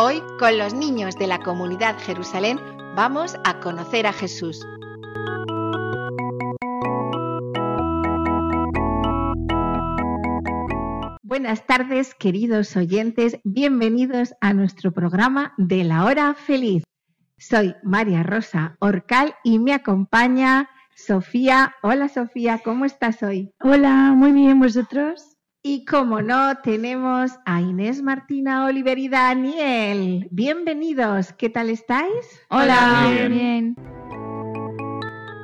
Hoy, con los niños de la comunidad Jerusalén, vamos a conocer a Jesús. Buenas tardes, queridos oyentes. Bienvenidos a nuestro programa de la hora feliz. Soy María Rosa Orcal y me acompaña Sofía. Hola Sofía, ¿cómo estás hoy? Hola, muy bien, ¿vosotros? Y como no, tenemos a Inés Martina Oliver y Daniel. Bienvenidos, ¿qué tal estáis? Hola, Bien. bien.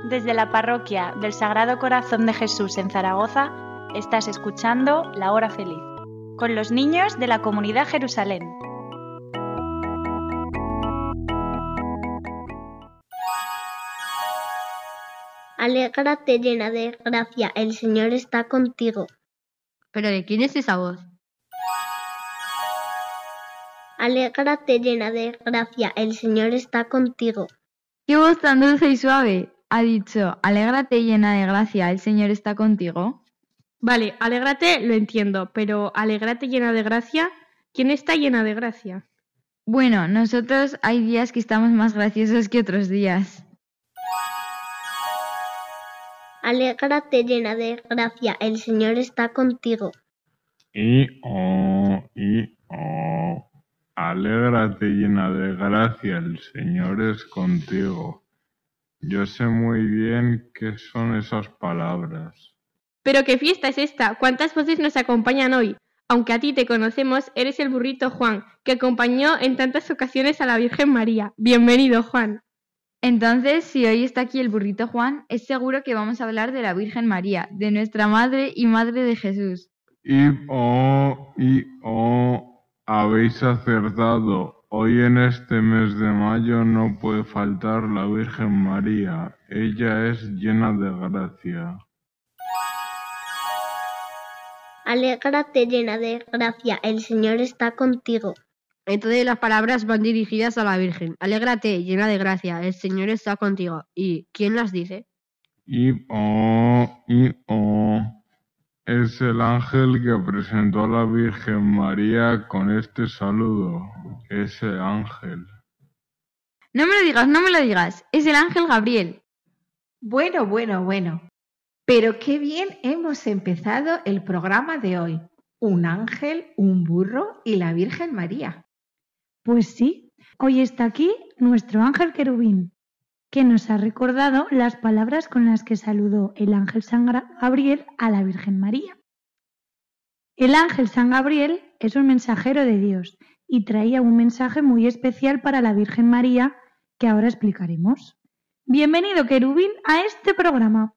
Desde la parroquia del Sagrado Corazón de Jesús en Zaragoza, estás escuchando La Hora Feliz, con los niños de la comunidad Jerusalén. Alégrate llena de gracia, el Señor está contigo. ¿Pero de quién es esa voz? Alégrate llena de gracia, el Señor está contigo. ¿Qué voz tan dulce y suave? Ha dicho, alégrate llena de gracia, el Señor está contigo. Vale, alégrate, lo entiendo, pero alégrate llena de gracia, ¿quién está llena de gracia? Bueno, nosotros hay días que estamos más graciosos que otros días. Alégrate llena de gracia, el Señor está contigo. Y oh, y oh. Alégrate llena de gracia, el Señor es contigo. Yo sé muy bien qué son esas palabras. Pero qué fiesta es esta, ¿cuántas voces nos acompañan hoy? Aunque a ti te conocemos, eres el burrito Juan, que acompañó en tantas ocasiones a la Virgen María. Bienvenido, Juan. Entonces, si hoy está aquí el burrito Juan, es seguro que vamos a hablar de la Virgen María, de nuestra Madre y Madre de Jesús. Y oh, y oh. Habéis acertado. Hoy en este mes de mayo no puede faltar la Virgen María. Ella es llena de gracia. Alégrate llena de gracia, el Señor está contigo. Entonces las palabras van dirigidas a la Virgen. Alégrate, llena de gracia, el Señor está contigo. ¿Y quién las dice? Y oh, y oh. Es el ángel que presentó a la Virgen María con este saludo. Ese ángel. No me lo digas, no me lo digas. Es el ángel Gabriel. Bueno, bueno, bueno. Pero qué bien hemos empezado el programa de hoy. Un ángel, un burro y la Virgen María. Pues sí, hoy está aquí nuestro ángel querubín, que nos ha recordado las palabras con las que saludó el ángel San Gabriel a la Virgen María. El ángel San Gabriel es un mensajero de Dios y traía un mensaje muy especial para la Virgen María que ahora explicaremos. Bienvenido querubín a este programa.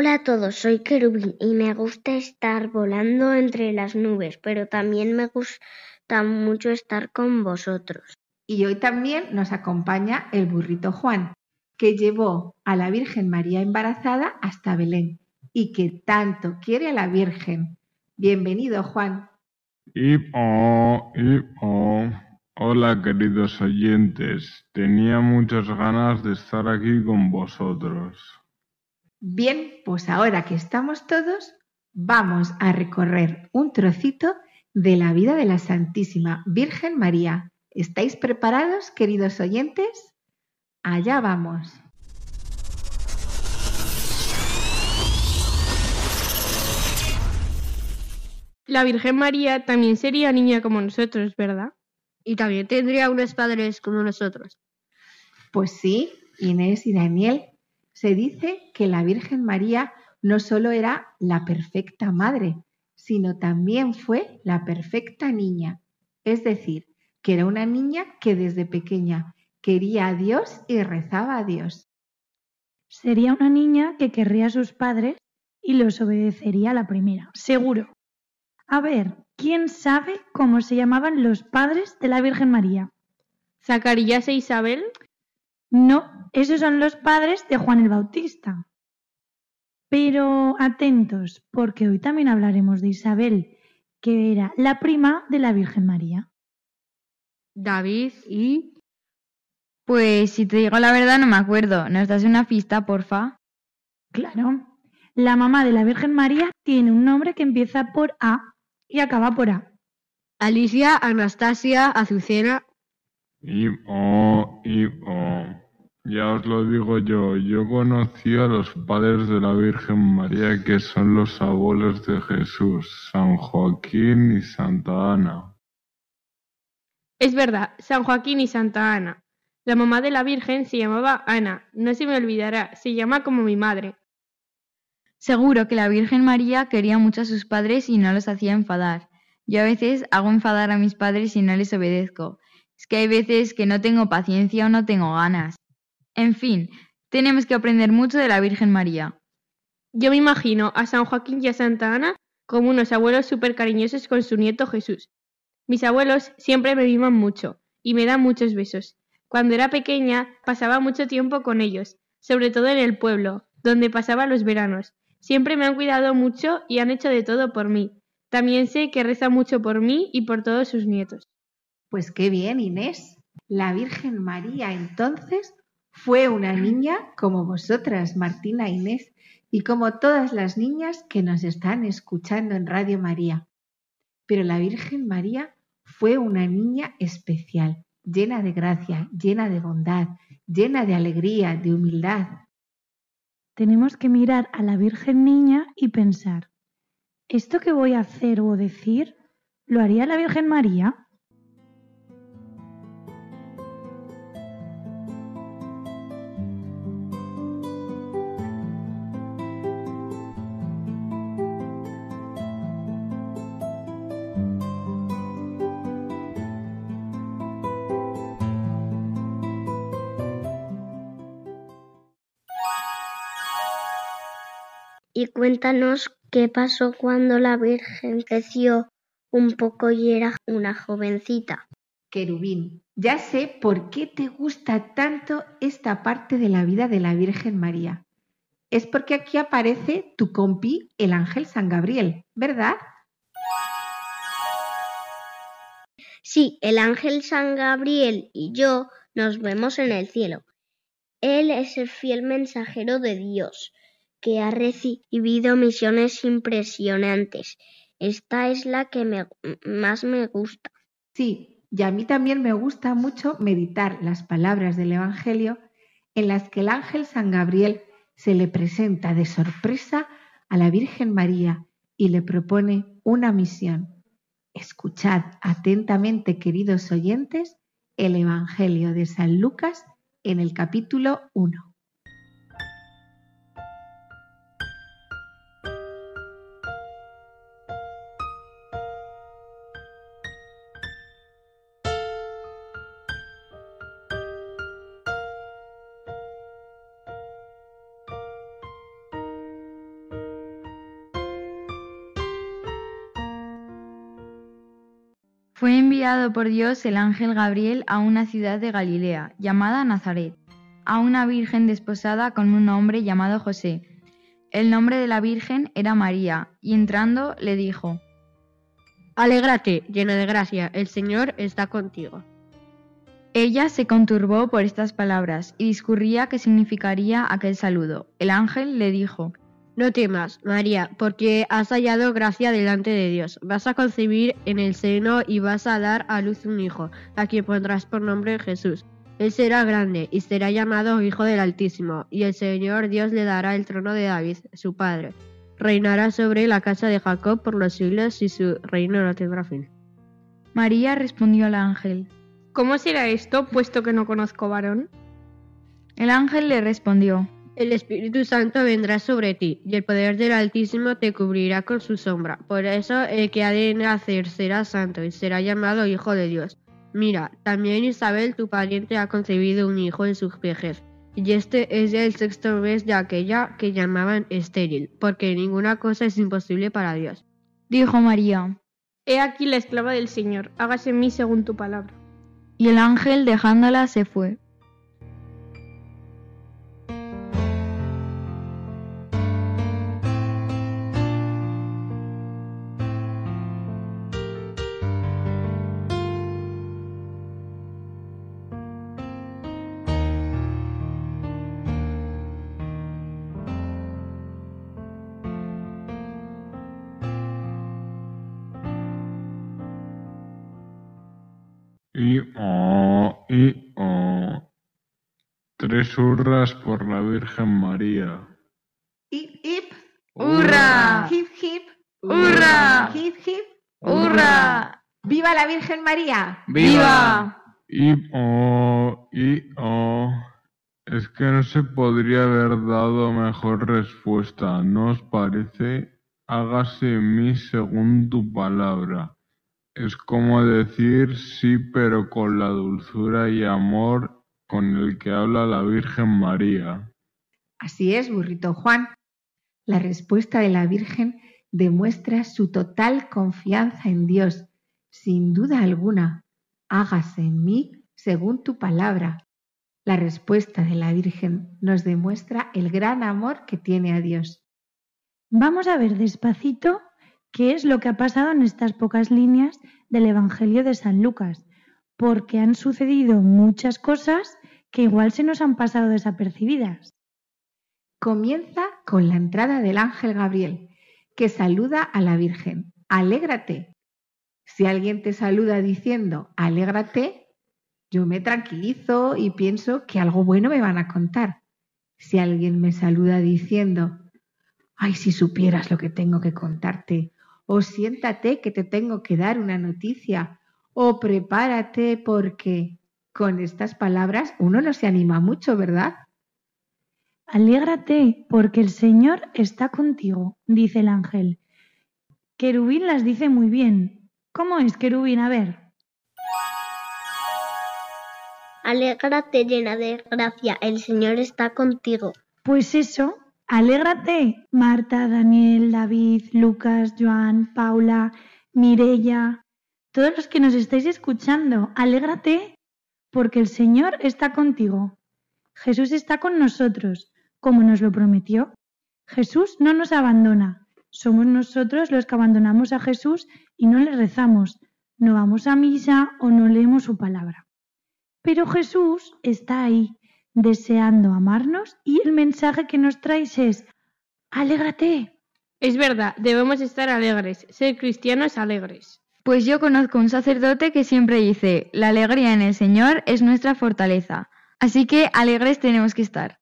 Hola a todos, soy Querubín y me gusta estar volando entre las nubes, pero también me gusta mucho estar con vosotros. Y hoy también nos acompaña el burrito Juan, que llevó a la Virgen María embarazada hasta Belén y que tanto quiere a la Virgen. Bienvenido, Juan. Y oh, y oh. Hola queridos oyentes. Tenía muchas ganas de estar aquí con vosotros. Bien, pues ahora que estamos todos, vamos a recorrer un trocito de la vida de la Santísima Virgen María. ¿Estáis preparados, queridos oyentes? Allá vamos. La Virgen María también sería niña como nosotros, ¿verdad? Y también tendría unos padres como nosotros. Pues sí, Inés y Daniel, se dice que la Virgen María no solo era la perfecta madre, sino también fue la perfecta niña. Es decir, que era una niña que desde pequeña quería a Dios y rezaba a Dios. Sería una niña que querría a sus padres y los obedecería a la primera, seguro. A ver, ¿Quién sabe cómo se llamaban los padres de la Virgen María? ¿Zacarías e Isabel? No, esos son los padres de Juan el Bautista. Pero atentos, porque hoy también hablaremos de Isabel, que era la prima de la Virgen María. David y... Pues si te digo la verdad no me acuerdo. ¿Nos das una pista, porfa? Claro, la mamá de la Virgen María tiene un nombre que empieza por A y acaba por A. Alicia, Anastasia, Azucena. Y oh, y oh. Ya os lo digo yo, yo conocí a los padres de la Virgen María que son los abuelos de Jesús, San Joaquín y Santa Ana. Es verdad, San Joaquín y Santa Ana. La mamá de la Virgen se llamaba Ana, no se me olvidará, se llama como mi madre. Seguro que la Virgen María quería mucho a sus padres y no los hacía enfadar. Yo a veces hago enfadar a mis padres y no les obedezco. Es que hay veces que no tengo paciencia o no tengo ganas. En fin, tenemos que aprender mucho de la Virgen María. Yo me imagino a San Joaquín y a Santa Ana como unos abuelos súper cariñosos con su nieto Jesús. Mis abuelos siempre me miman mucho y me dan muchos besos. Cuando era pequeña pasaba mucho tiempo con ellos, sobre todo en el pueblo, donde pasaba los veranos. Siempre me han cuidado mucho y han hecho de todo por mí. También sé que reza mucho por mí y por todos sus nietos. Pues qué bien, Inés. La Virgen María entonces fue una niña como vosotras, Martina Inés, y como todas las niñas que nos están escuchando en Radio María. Pero la Virgen María fue una niña especial, llena de gracia, llena de bondad, llena de alegría, de humildad. Tenemos que mirar a la Virgen Niña y pensar, ¿esto que voy a hacer o decir lo haría la Virgen María? Y cuéntanos qué pasó cuando la Virgen creció un poco y era una jovencita. Querubín, ya sé por qué te gusta tanto esta parte de la vida de la Virgen María. Es porque aquí aparece tu compi, el ángel San Gabriel, ¿verdad? Sí, el ángel San Gabriel y yo nos vemos en el cielo. Él es el fiel mensajero de Dios, que ha recibido misiones impresionantes. Esta es la que más me gusta. Sí, y a mí también me gusta mucho meditar las palabras del Evangelio en las que el ángel San Gabriel se le presenta de sorpresa a la Virgen María y le propone una misión. Escuchad atentamente, queridos oyentes, el Evangelio de San Lucas en el capítulo 1. Enviado por Dios el ángel Gabriel a una ciudad de Galilea, llamada Nazaret, a una virgen desposada con un hombre llamado José. El nombre de la virgen era María, y entrando le dijo, Alégrate, llena de gracia, el Señor está contigo. Ella se conturbó por estas palabras y discurría qué significaría aquel saludo. El ángel le dijo, No temas, María, porque has hallado gracia delante de Dios. Vas a concebir en el seno y vas a dar a luz un hijo, a quien pondrás por nombre Jesús. Él será grande y será llamado Hijo del Altísimo, y el Señor Dios le dará el trono de David, su padre. Reinará sobre la casa de Jacob por los siglos y su reino no tendrá fin. María respondió al ángel, ¿Cómo será esto, puesto que no conozco varón? El ángel le respondió, El Espíritu Santo vendrá sobre ti, y el poder del Altísimo te cubrirá con su sombra. Por eso el que ha de nacer será santo y será llamado Hijo de Dios. Mira, también Isabel, tu pariente, ha concebido un hijo en su vejez, y este es el sexto mes de aquella que llamaban estéril, porque ninguna cosa es imposible para Dios. dijo María, He aquí la esclava del Señor, hágase en mí según tu palabra. Y el ángel dejándola se fue. Tres hurras por la Virgen María. Hip, hip. ¡Hurra! Hip, hip. ¡Hurra! Hip, hip. ¡Hurra! ¡Viva la Virgen María! ¡Viva! Y oh, y oh. Es que no se podría haber dado mejor respuesta, ¿no os parece? Hágase en mí según tu palabra. Es como decir sí, pero con la dulzura y amor con el que habla la Virgen María. Así es, burrito Juan. La respuesta de la Virgen demuestra su total confianza en Dios. Sin duda alguna, hágase en mí según tu palabra. La respuesta de la Virgen nos demuestra el gran amor que tiene a Dios. Vamos a ver despacito qué es lo que ha pasado en estas pocas líneas del Evangelio de San Lucas, porque han sucedido muchas cosas que igual se nos han pasado desapercibidas. Comienza con la entrada del ángel Gabriel, que saluda a la Virgen. Alégrate. Si alguien te saluda diciendo alégrate, yo me tranquilizo y pienso que algo bueno me van a contar. Si alguien me saluda diciendo ay, si supieras lo que tengo que contarte, o siéntate que te tengo que dar una noticia, o prepárate porque con estas palabras uno no se anima mucho, ¿verdad? Alégrate, porque el Señor está contigo, dice el ángel. Querubín las dice muy bien. ¿Cómo es, querubín? A ver. Alégrate llena de gracia, el Señor está contigo. Pues eso, alégrate, Marta, Daniel, David, Lucas, Joan, Paula, Mirella, todos los que nos estáis escuchando, alégrate, porque el Señor está contigo. Jesús está con nosotros, como nos lo prometió. Jesús no nos abandona. Somos nosotros los que abandonamos a Jesús y no le rezamos, no vamos a misa o no leemos su palabra. Pero Jesús está ahí, deseando amarnos y el mensaje que nos traes es, alégrate. Es verdad, debemos estar alegres, ser cristianos alegres. Pues yo conozco un sacerdote que siempre dice, la alegría en el Señor es nuestra fortaleza. Así que alegres tenemos que estar.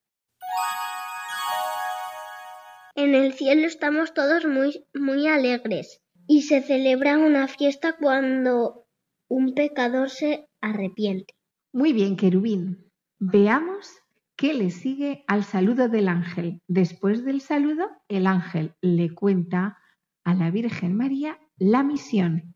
En el cielo estamos todos muy, muy alegres y se celebra una fiesta cuando un pecador se arrepiente. Muy bien, querubín. Veamos qué le sigue al saludo del ángel. Después del saludo, el ángel le cuenta a la Virgen María la misión.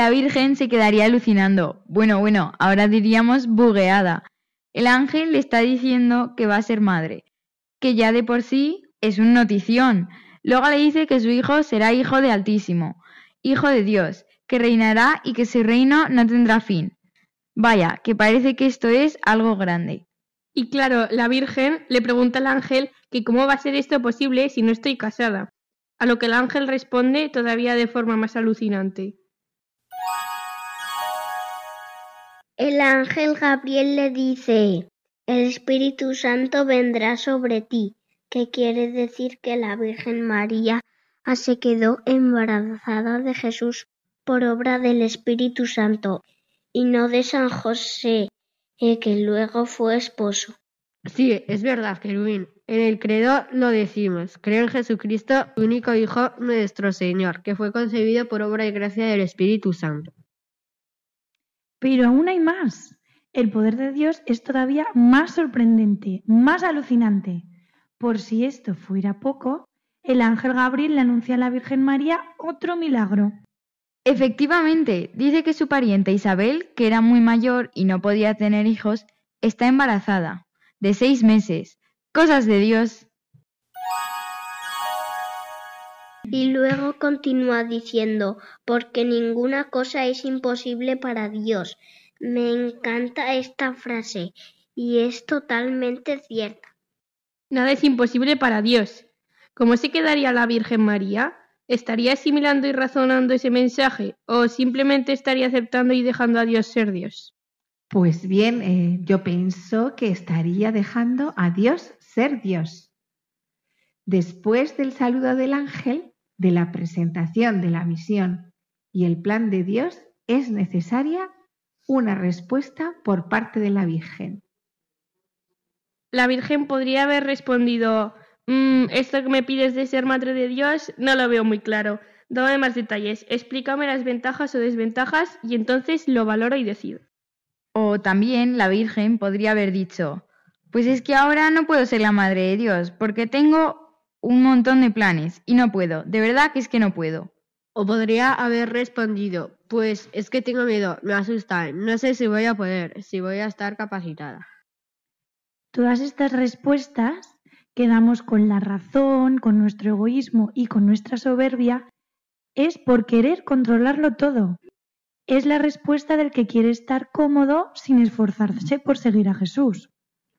La Virgen se quedaría alucinando. Bueno, bueno, ahora diríamos bugueada. El ángel le está diciendo que va a ser madre, que ya de por sí es un notición. Luego le dice que su hijo será hijo de Altísimo, hijo de Dios, que reinará y que su reino no tendrá fin. Vaya, que parece que esto es algo grande. Y claro, la Virgen le pregunta al ángel que cómo va a ser esto posible si no estoy casada. A lo que el ángel responde todavía de forma más alucinante. El ángel Gabriel le dice, el Espíritu Santo vendrá sobre ti, que quiere decir que la Virgen María se quedó embarazada de Jesús por obra del Espíritu Santo y no de San José, que luego fue esposo. Sí, es verdad, querubín. En el credo lo decimos. Creo en Jesucristo, único Hijo nuestro Señor, que fue concebido por obra y gracia del Espíritu Santo. Pero aún hay más. El poder de Dios es todavía más sorprendente, más alucinante. Por si esto fuera poco, el ángel Gabriel le anuncia a la Virgen María otro milagro. Efectivamente, dice que su pariente Isabel, que era muy mayor y no podía tener hijos, está embarazada, de seis meses. Cosas de Dios. Y luego continúa diciendo, porque ninguna cosa es imposible para Dios. Me encanta esta frase y es totalmente cierta. Nada es imposible para Dios. ¿Cómo se quedaría la Virgen María? ¿Estaría asimilando y razonando ese mensaje o simplemente estaría aceptando y dejando a Dios ser Dios? Pues bien, eh, yo pienso que estaría dejando a Dios ser Dios. Después del saludo del ángel, de la presentación de la misión y el plan de Dios, es necesaria una respuesta por parte de la Virgen. La Virgen podría haber respondido, "Mm, esto que me pides de ser madre de Dios no lo veo muy claro. Dame más detalles, explícame las ventajas o desventajas y entonces lo valoro y decido. O también la Virgen podría haber dicho, pues es que ahora no puedo ser la madre de Dios, porque tengo un montón de planes y no puedo, de verdad que es que no puedo. O podría haber respondido, pues es que tengo miedo, me asustan, no sé si voy a poder, si voy a estar capacitada. Todas estas respuestas que damos con la razón, con nuestro egoísmo y con nuestra soberbia es por querer controlarlo todo. Es la respuesta del que quiere estar cómodo sin esforzarse por seguir a Jesús.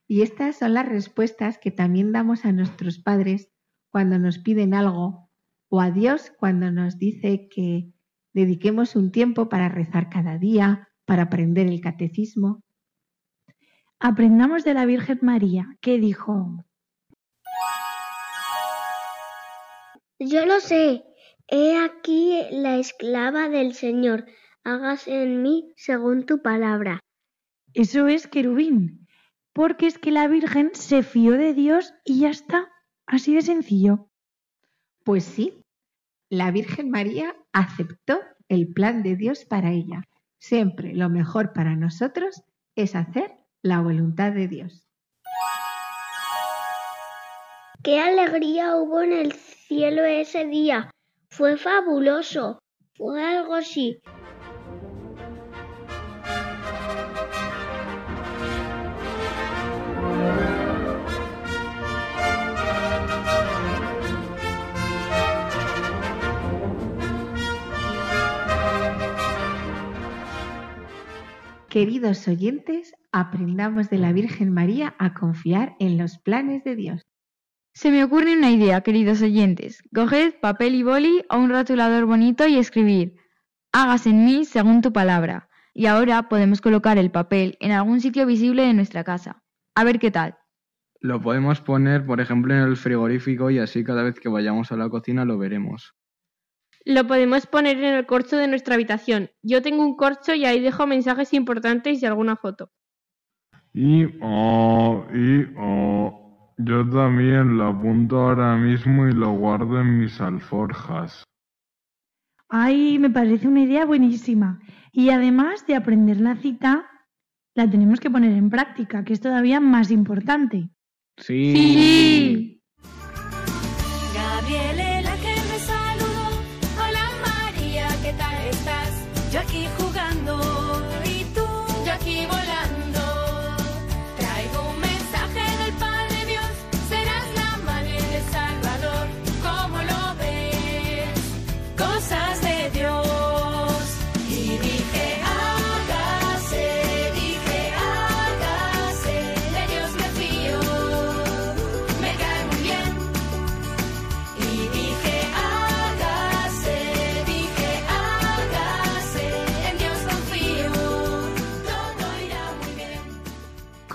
Y estas son las respuestas que también damos a nuestros padres cuando nos piden algo o a Dios cuando nos dice que dediquemos un tiempo para rezar cada día, para aprender el catecismo. Aprendamos de la Virgen María, que dijo, Yo lo sé, he aquí la esclava del Señor, hágase en mí según tu palabra. Eso es querubín, porque es que la Virgen se fió de Dios y ya está, así de sencillo. Pues sí, la Virgen María aceptó el plan de Dios para ella. Siempre lo mejor para nosotros es hacer la voluntad de Dios. ¡Qué alegría hubo en el cielo ese día! Fue fabuloso. Fue algo así. Queridos oyentes, aprendamos de la Virgen María a confiar en los planes de Dios. Se me ocurre una idea, queridos oyentes. Coged papel y boli o un rotulador bonito y escribir Hágase en mí según tu palabra. Y ahora podemos colocar el papel en algún sitio visible de nuestra casa. A ver qué tal. Lo podemos poner, por ejemplo, en el frigorífico y así cada vez que vayamos a la cocina lo veremos. Lo podemos poner en el corcho de nuestra habitación. Yo tengo un corcho y ahí dejo mensajes importantes y alguna foto. Y, oh, y, oh, yo también lo apunto ahora mismo y lo guardo en mis alforjas. Ay, me parece una idea buenísima. Y además de aprender la cita, la tenemos que poner en práctica, que es todavía más importante. Sí. Sí. Gabriela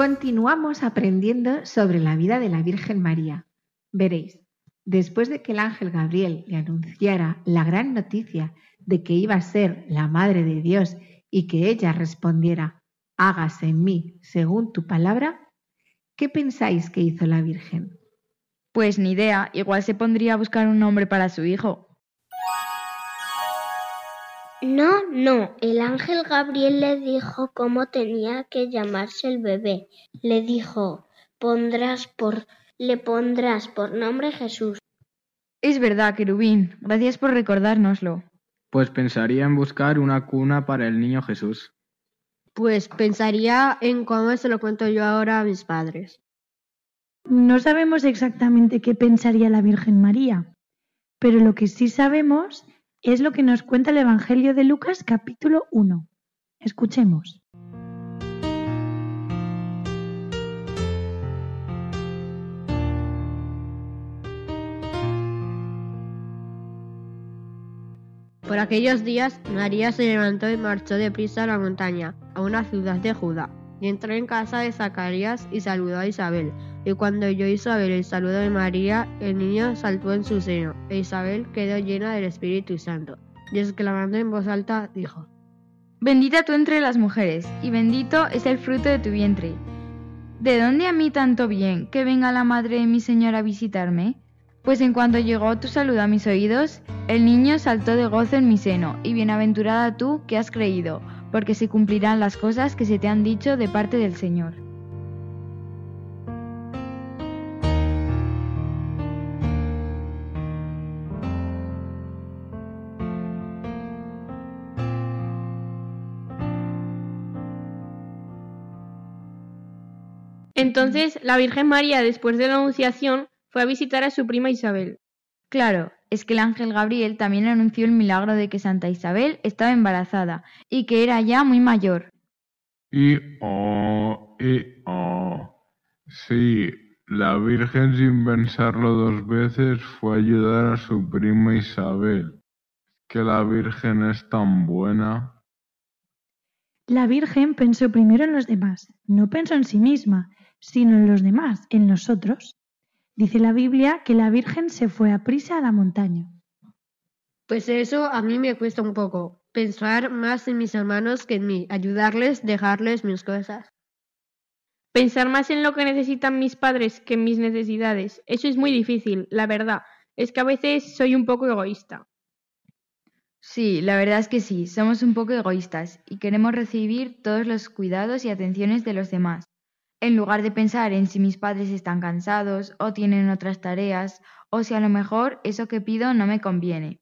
Continuamos aprendiendo sobre la vida de la Virgen María. Veréis, Después de que el ángel Gabriel le anunciara la gran noticia de que iba a ser la Madre de Dios y que ella respondiera, hágase en mí según tu palabra, ¿qué pensáis que hizo la Virgen? Pues ni idea, igual se pondría a buscar un nombre para su hijo. No, no, el ángel Gabriel le dijo cómo tenía que llamarse el bebé. Le dijo, pondrás por, le pondrás por nombre Jesús. Es verdad, querubín, gracias por recordárnoslo. Pues pensaría en buscar una cuna para el niño Jesús. Pues pensaría en cómo se lo cuento yo ahora a mis padres. No sabemos exactamente qué pensaría la Virgen María, pero lo que sí sabemos es lo que nos cuenta el Evangelio de Lucas capítulo 1. Escuchemos. Por aquellos días, María se levantó y marchó deprisa a la montaña, a una ciudad de Judá, y entró en casa de Zacarías y saludó a Isabel. Y cuando oyó Isabel el saludo de María, el niño saltó en su seno, e Isabel quedó llena del Espíritu Santo, y exclamando en voz alta, dijo, Bendita tú entre las mujeres, y bendito es el fruto de tu vientre. ¿De dónde a mí tanto bien que venga la madre de mi Señor a visitarme? Pues en cuanto llegó tu saludo a mis oídos, el niño saltó de gozo en mi seno, y bienaventurada tú que has creído, porque se cumplirán las cosas que se te han dicho de parte del Señor. Entonces la Virgen María, después de la Anunciación, fue a visitar a su prima Isabel. Claro, es que el ángel Gabriel también anunció el milagro de que Santa Isabel estaba embarazada y que era ya muy mayor. Y oh, y oh. Sí, la Virgen sin pensarlo dos veces fue a ayudar a su prima Isabel. Que la Virgen es tan buena. La Virgen pensó primero en los demás, no pensó en sí misma, sino en los demás, en nosotros. Dice la Biblia que la Virgen se fue a prisa a la montaña. Pues eso a mí me cuesta un poco, pensar más en mis hermanos que en mí, ayudarles, dejarles mis cosas. Pensar más en lo que necesitan mis padres que en mis necesidades. Eso es muy difícil, la verdad. Es que a veces soy un poco egoísta. Sí, la verdad es que sí, somos un poco egoístas y queremos recibir todos los cuidados y atenciones de los demás, en lugar de pensar en si mis padres están cansados o tienen otras tareas o si a lo mejor eso que pido no me conviene.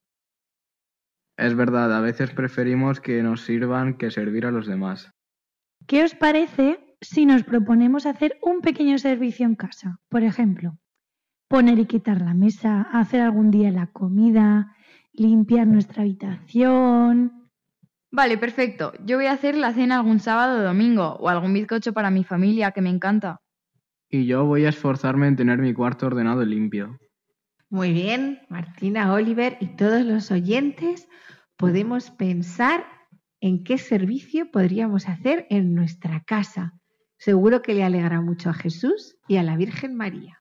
Es verdad, a veces preferimos que nos sirvan que servir a los demás. ¿Qué os parece si nos proponemos hacer un pequeño servicio en casa? Por ejemplo, poner y quitar la mesa, hacer algún día la comida, limpiar nuestra habitación. Vale, perfecto. Yo voy a hacer la cena algún sábado o domingo o algún bizcocho para mi familia que me encanta. Y yo voy a esforzarme en tener mi cuarto ordenado y limpio. Muy bien, Martina, Oliver y todos los oyentes podemos pensar en qué servicio podríamos hacer en nuestra casa. Seguro que le alegra mucho a Jesús y a la Virgen María.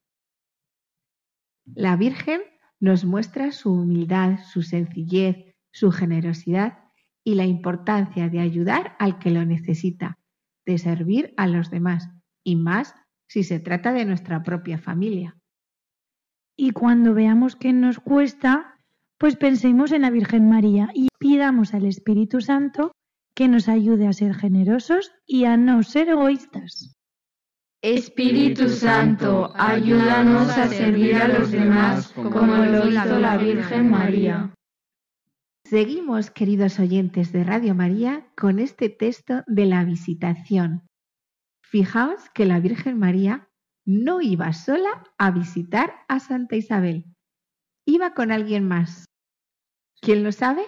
La Virgen nos muestra su humildad, su sencillez, su generosidad y la importancia de ayudar al que lo necesita, de servir a los demás, y más si se trata de nuestra propia familia. Y cuando veamos que nos cuesta, pues pensemos en la Virgen María y pidamos al Espíritu Santo que nos ayude a ser generosos y a no ser egoístas. Espíritu Santo, ayúdanos a servir a los demás como lo hizo la Virgen María. Seguimos, queridos oyentes de Radio María, con este texto de la visitación. Fijaos que la Virgen María no iba sola a visitar a Santa Isabel, iba con alguien más. ¿Quién lo sabe?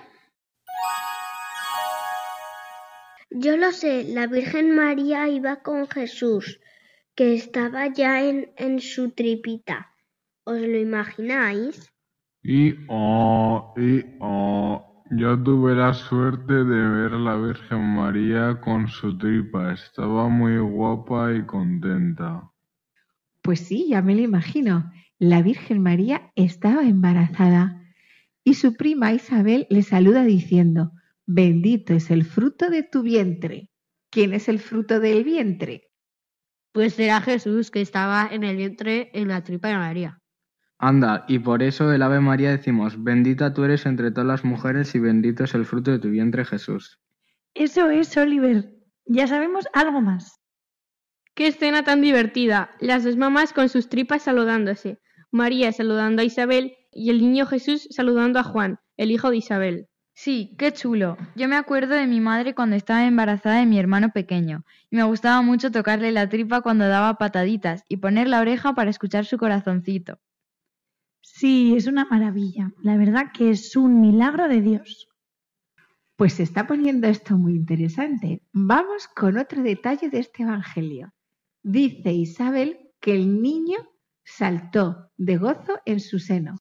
Yo lo sé, la Virgen María iba con Jesús, que estaba ya en, en su tripita. ¿Os lo imagináis? Y oh, y oh. Yo tuve la suerte de ver a la Virgen María con su tripa. Estaba muy guapa y contenta. Pues sí, ya me lo imagino. la Virgen María estaba embarazada y su prima Isabel le saluda diciendo, bendito es el fruto de tu vientre. ¿Quién es el fruto del vientre? Pues era Jesús que estaba en el vientre en la tripa de María. Anda, y por eso el Ave María decimos, bendita tú eres entre todas las mujeres y bendito es el fruto de tu vientre Jesús. Eso es, Oliver. Ya sabemos algo más. ¡Qué escena tan divertida! Las dos mamás con sus tripas saludándose, María saludando a Isabel y el niño Jesús saludando a Juan, el hijo de Isabel. Sí, qué chulo. Yo me acuerdo de mi madre cuando estaba embarazada de mi hermano pequeño, y me gustaba mucho tocarle la tripa cuando daba pataditas y poner la oreja para escuchar su corazoncito. Sí, es una maravilla. La verdad que es un milagro de Dios. Pues se está poniendo esto muy interesante. Vamos con otro detalle de este Evangelio. Dice Isabel que el niño saltó de gozo en su seno.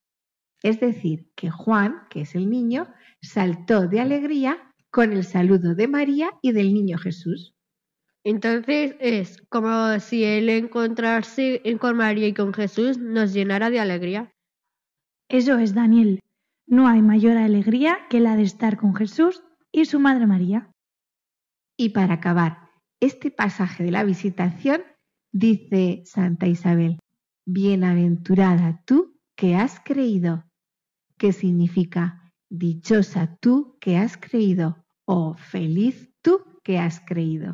Es decir, que Juan, que es el niño, saltó de alegría con el saludo de María y del niño Jesús. Entonces es como si el encontrarse con María y con Jesús nos llenara de alegría. Eso es, Daniel. No hay mayor alegría que la de estar con Jesús y su Madre María. Y para acabar este pasaje de la visitación, dice Santa Isabel, Bienaventurada tú que has creído, que significa dichosa tú que has creído o feliz tú que has creído.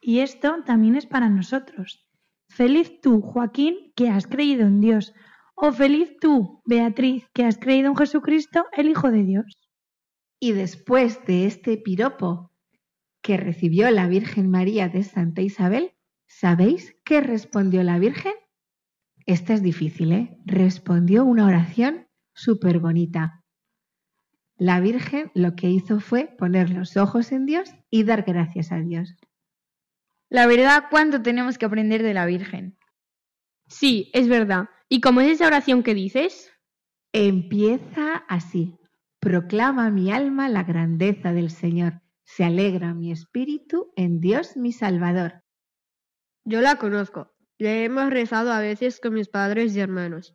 Y esto también es para nosotros. Feliz tú, Joaquín, que has creído en Dios, o feliz tú, Beatriz, que has creído en Jesucristo, el Hijo de Dios. Y después de este piropo que recibió la Virgen María de Santa Isabel, ¿sabéis qué respondió la Virgen? Esta es difícil, ¿eh? Respondió una oración súper bonita. La Virgen lo que hizo fue poner los ojos en Dios y dar gracias a Dios. La verdad, ¿cuánto tenemos que aprender de la Virgen? Sí, es verdad. ¿Y cómo es esa oración que dices? Empieza así. Proclama mi alma la grandeza del Señor. Se alegra mi espíritu en Dios mi Salvador. Yo la conozco. Le hemos rezado a veces con mis padres y hermanos.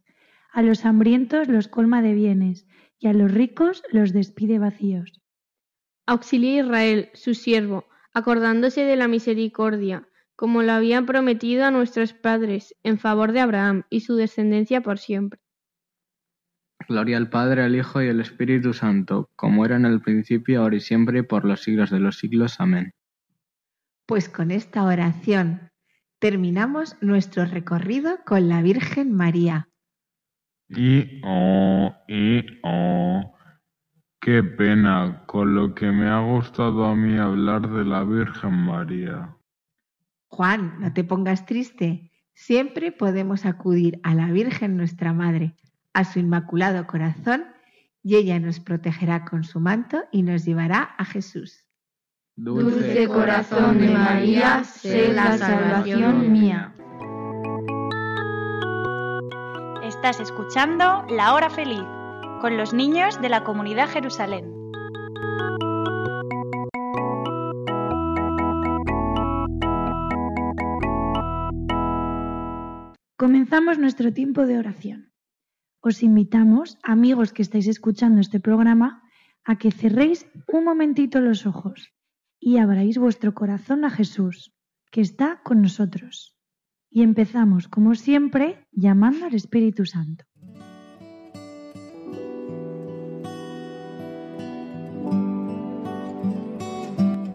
A los hambrientos los colma de bienes, y a los ricos los despide vacíos. Auxilia a Israel, su siervo, acordándose de la misericordia, como lo habían prometido a nuestros padres, en favor de Abraham y su descendencia por siempre. Gloria al Padre, al Hijo y al Espíritu Santo, como era en el principio, ahora y siempre, por los siglos de los siglos. Amén. Pues con esta oración terminamos nuestro recorrido con la Virgen María. Y oh, y oh, qué pena con lo que me ha gustado a mí hablar de la Virgen María. Juan, no te pongas triste. Siempre podemos acudir a la Virgen nuestra Madre, a su inmaculado corazón, y ella nos protegerá con su manto y nos llevará a Jesús. Dulce corazón de María, sé la salvación mía. Estás escuchando La Hora Feliz con los niños de la comunidad Jerusalén. Comenzamos nuestro tiempo de oración. Os invitamos, amigos que estáis escuchando este programa, a que cerréis un momentito los ojos y abráis vuestro corazón a Jesús, que está con nosotros. Y empezamos, como siempre, llamando al Espíritu Santo.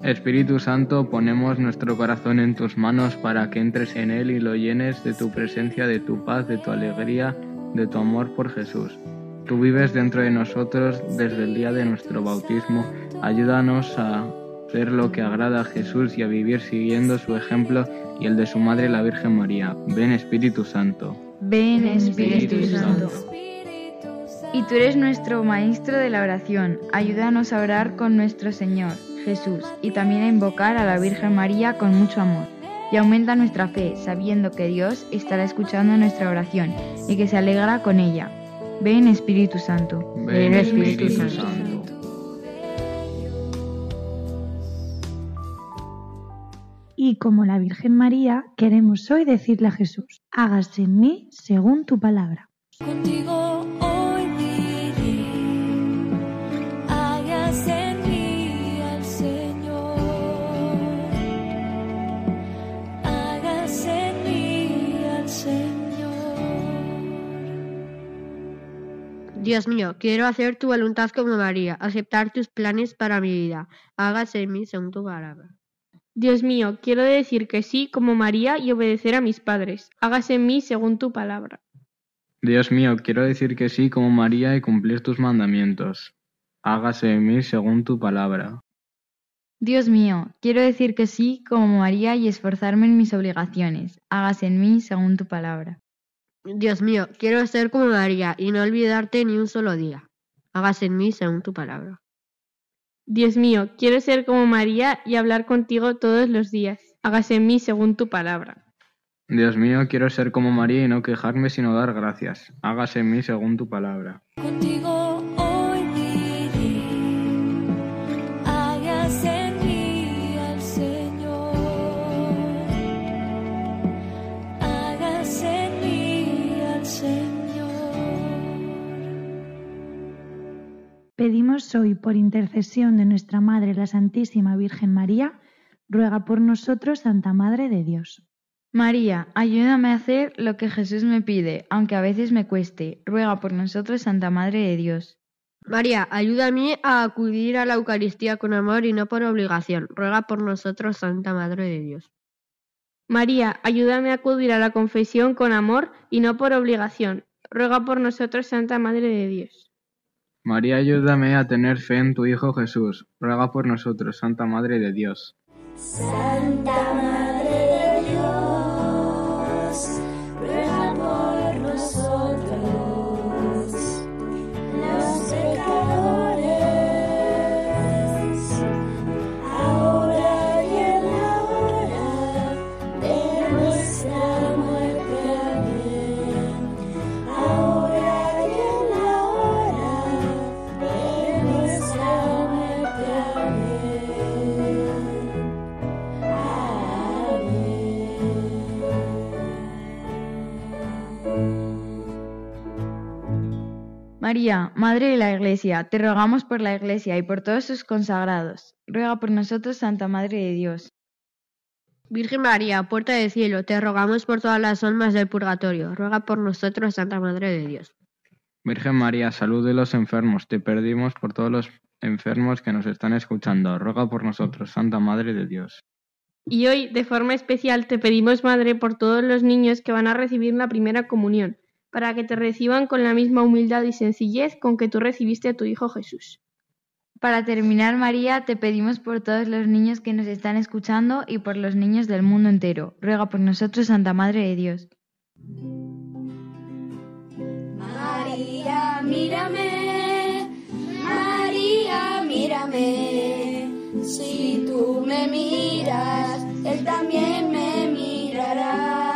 Espíritu Santo, ponemos nuestro corazón en tus manos para que entres en él y lo llenes de tu presencia, de tu paz, de tu alegría, de tu amor por Jesús. Tú vives dentro de nosotros desde el día de nuestro bautismo. Ayúdanos a hacer lo que agrada a Jesús y a vivir siguiendo su ejemplo y el de su Madre la Virgen María. Ven Espíritu Santo. Ven Espíritu Santo. Y tú eres nuestro Maestro de la oración. Ayúdanos a orar con nuestro Señor, Jesús, y también a invocar a la Virgen María con mucho amor. Y aumenta nuestra fe, sabiendo que Dios estará escuchando nuestra oración y que se alegra con ella. Ven Espíritu Santo. Ven Espíritu Santo. Y como la Virgen María, queremos hoy decirle a Jesús, hágase en mí según tu palabra. Contigo hoy hágase en mí al Señor, hágase en mí al Señor. Dios mío, quiero hacer tu voluntad como María, aceptar tus planes para mi vida. Hágase en mí según tu palabra. Dios mío, quiero decir que sí como María y obedecer a mis padres. Hágase en mí según tu palabra. Dios mío, quiero decir que sí como María y cumplir tus mandamientos. Hágase en mí según tu palabra. Dios mío, quiero decir que sí como María y esforzarme en mis obligaciones. Hágase en mí según tu palabra. Dios mío, quiero ser como María y no olvidarte ni un solo día. Hágase en mí según tu palabra. Dios mío, quiero ser como María y hablar contigo todos los días. Hágase en mí según tu palabra. Dios mío, quiero ser como María y no quejarme sino dar gracias. Hágase en mí según tu palabra. Contigo Pedimos hoy, por intercesión de nuestra Madre, la Santísima Virgen María, ruega por nosotros, Santa Madre de Dios. María, ayúdame a hacer lo que Jesús me pide, aunque a veces me cueste. Ruega por nosotros, Santa Madre de Dios. María, ayúdame a acudir a la Eucaristía con amor y no por obligación. Ruega por nosotros, Santa Madre de Dios. María, ayúdame a acudir a la confesión con amor y no por obligación. Ruega por nosotros, Santa Madre de Dios. María, ayúdame a tener fe en tu Hijo Jesús. Ruega por nosotros, Santa Madre de Dios. Santa Madre María, Madre de la Iglesia, te rogamos por la Iglesia y por todos sus consagrados. Ruega por nosotros, Santa Madre de Dios. Virgen María, puerta del cielo, te rogamos por todas las almas del purgatorio. Ruega por nosotros, Santa Madre de Dios. Virgen María, salud de los enfermos, te pedimos por todos los enfermos que nos están escuchando. Ruega por nosotros, Santa Madre de Dios. Y hoy, de forma especial, te pedimos, Madre, por todos los niños que van a recibir la primera comunión, para que te reciban con la misma humildad y sencillez con que tú recibiste a tu Hijo Jesús. Para terminar, María, te pedimos por todos los niños que nos están escuchando y por los niños del mundo entero. Ruega por nosotros, Santa Madre de Dios. María, mírame, María, mírame. Si tú me miras, Él también me mirará.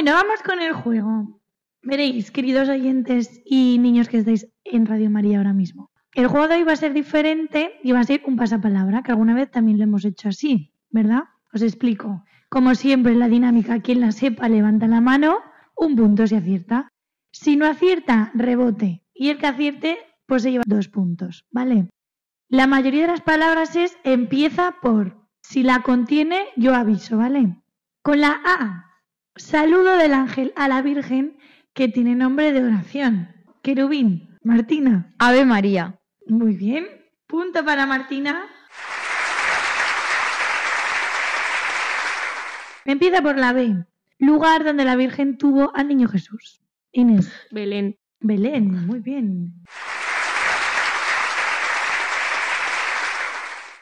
Bueno, vamos con el juego. Veréis, queridos oyentes y niños que estáis en Radio María ahora mismo. El juego de hoy va a ser diferente y va a ser un pasapalabra, que alguna vez también lo hemos hecho así, ¿verdad? Os explico. Como siempre, la dinámica, quien la sepa levanta la mano, un punto si acierta. Si no acierta, rebote. Y el que acierte, pues se lleva dos puntos, ¿vale? La mayoría de las palabras es empieza por. Si la contiene, yo aviso, ¿vale? Con la A, saludo del ángel a la Virgen que tiene nombre de oración. Querubín, Martina. Ave María. Muy bien. Punto para Martina. Empieza por la B. Lugar donde la Virgen tuvo al niño Jesús. Inés. Belén. Belén, muy bien.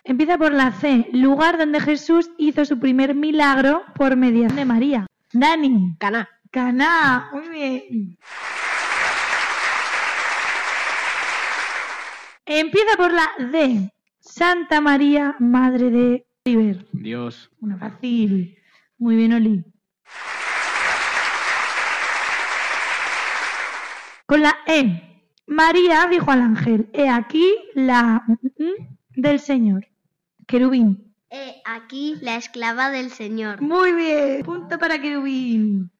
Empieza por la C. Lugar donde Jesús hizo su primer milagro por mediación de María. Dani. Caná. Caná, muy bien. Empieza por la D. Santa María, Madre de Oliver. Dios. Una fácil. Muy bien, Oli. Con la E. María dijo al ángel, he aquí la del Señor. Querubín. He aquí la esclava del Señor. Muy bien. Punto para Querubín.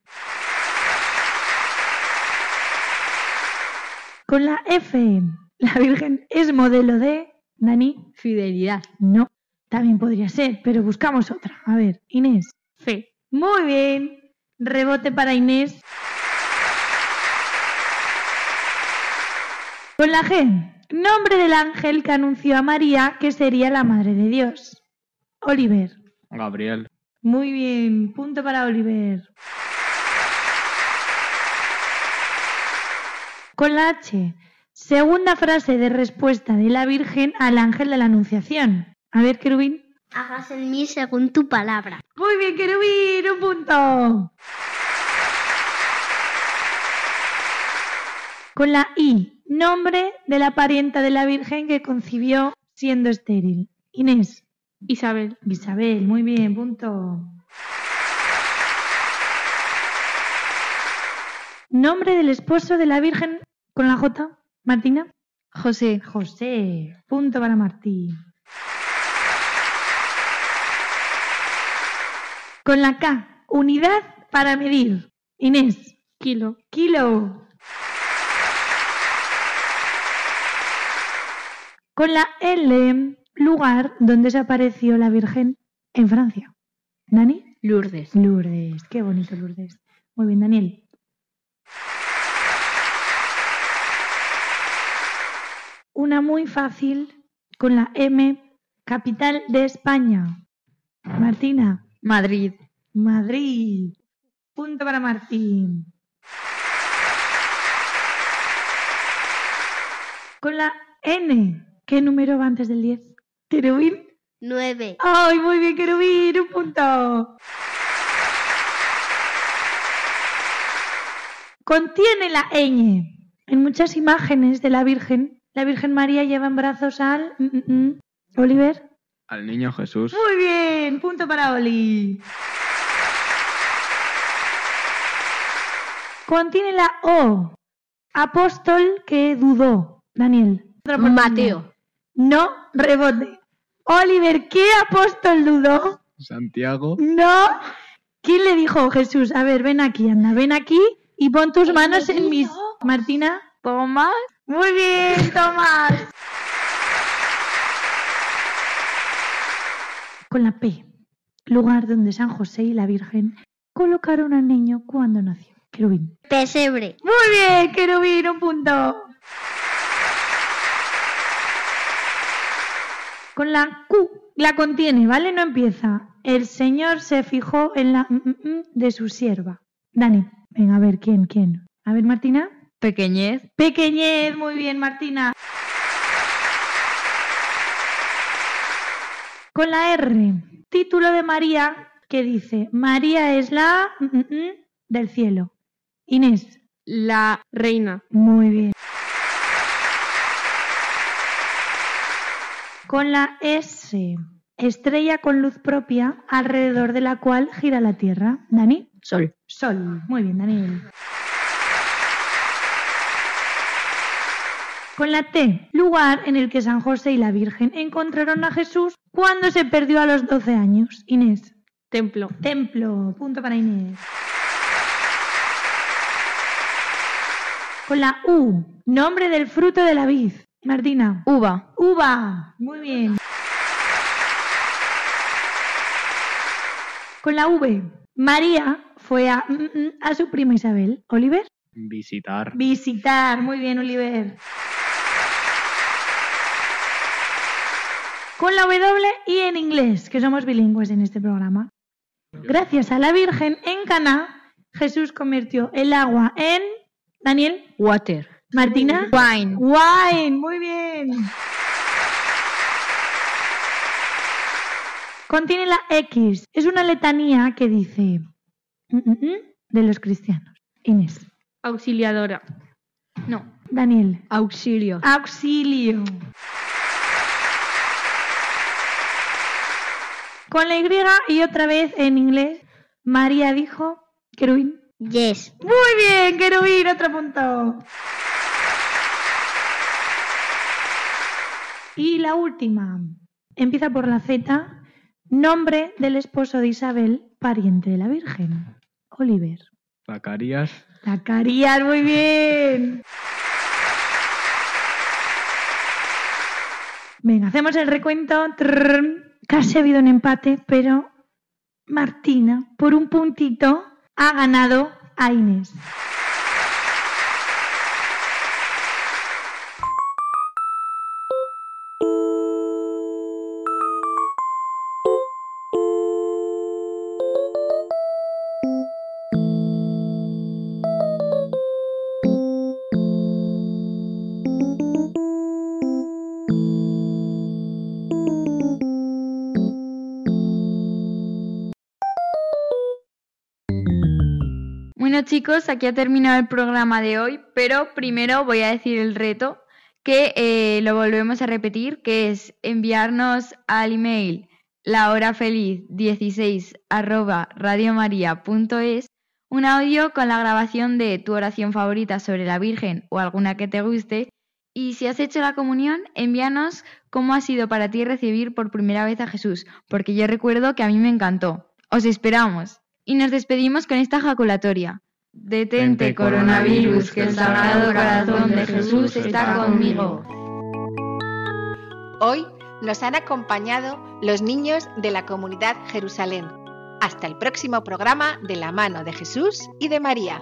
Con la F. La Virgen es modelo de... Dani. Fidelidad. No. También podría ser, pero buscamos otra. A ver, Inés. Fe. Muy bien. Rebote para Inés. Con la G. Nombre del ángel que anunció a María que sería la madre de Dios. Oliver. Gabriel. Muy bien. Punto para Oliver. Con la H. Segunda frase de respuesta de la Virgen al ángel de la Anunciación. A ver, Querubín. Hagas en mí según tu palabra. Muy bien, Querubín. Un punto. Con la I. Nombre de la parienta de la Virgen que concibió siendo estéril. Inés. Isabel. Isabel. Muy bien. Punto. Nombre del esposo de la Virgen con la J. Martina. José. José. Punto para Martín. Con la K. Unidad para medir. Inés. Kilo. Kilo. Con la L. Lugar donde se apareció la Virgen en Francia. ¿Dani? Lourdes. Lourdes. Qué bonito Lourdes. Muy bien, Daniel. Una muy fácil con la M. Capital de España. Martina. Madrid. Madrid. Punto para Martín. Con la N. ¿Qué número va antes del 10? ¿Querubín? Nueve. ¡Ay, muy bien, Querubín! ¡Un punto! Contiene la ñ. En muchas imágenes de la Virgen, la Virgen María lleva en brazos al... mm, mm, mm. Oliver. Al niño Jesús. Muy bien, punto para Oli. Contiene la O. Apóstol que dudó. Daniel. Mateo. No, rebote. Oliver, ¿qué apóstol dudó? Santiago. No. ¿Quién le dijo Jesús? A ver, ven aquí, anda, ven aquí y pon tus manos en mis. Martina. Tomás. Muy bien, Tomás. Con la P. Lugar donde San José y la Virgen colocaron al niño cuando nació. Querubín. Pesebre. Muy bien, Querubín, un punto. Con la Q, la contiene, ¿vale? No empieza. El Señor se fijó en la mm, de su sierva. Dani, venga, a ver, ¿quién, quién? A ver, Martina. Pequeñez. Pequeñez, muy bien, Martina. Con la R, título de María que dice, María es la mm, del cielo. Inés. La reina. Muy bien. Con la S, estrella con luz propia alrededor de la cual gira la Tierra. Dani. Sol. Sol. Muy bien, Daniel. Con la T, lugar en el que San José y la Virgen encontraron a Jesús cuando se perdió a los 12 años. Inés. Templo. Templo. Punto para Inés. Con la U, nombre del fruto de la vid. Martina. Uva. Uva. Muy bien. Con la V, María fue a, mm, mm, a su prima Isabel. Oliver. Visitar. Visitar. Muy bien, Oliver. Con la W y en inglés, que somos bilingües en este programa. Gracias a la Virgen en Caná, Jesús convirtió el agua en Daniel, Water. Martina, Wine. wine. Muy bien. Contiene la X. Es una letanía que dice mm, mm, mm, de los cristianos. Inés, Auxiliadora. No. Daniel, Auxilio. auxilio. Con la Y y otra vez en inglés, María dijo, querubín. Yes. Muy bien, querubín, otro punto. Y la última, empieza por la Z, nombre del esposo de Isabel, pariente de la Virgen. Oliver. Zacarías. Zacarías, muy bien. Venga, hacemos el recuento. Casi ha habido un empate, pero Martina, por un puntito, ha ganado a Inés. Bueno chicos, aquí ha terminado el programa de hoy, pero primero voy a decir el reto que eh, lo volvemos a repetir, que es enviarnos al email lahorafeliz16 arroba radiomaria.es un audio con la grabación de tu oración favorita sobre la Virgen o alguna que te guste y si has hecho la comunión, envíanos cómo ha sido para ti recibir por primera vez a Jesús, porque yo recuerdo que a mí me encantó. Os esperamos. Y nos despedimos con esta jaculatoria. Detente, coronavirus, que el sagrado corazón de Jesús está conmigo. Hoy nos han acompañado los niños de la comunidad Jerusalén. Hasta el próximo programa de la mano de Jesús y de María.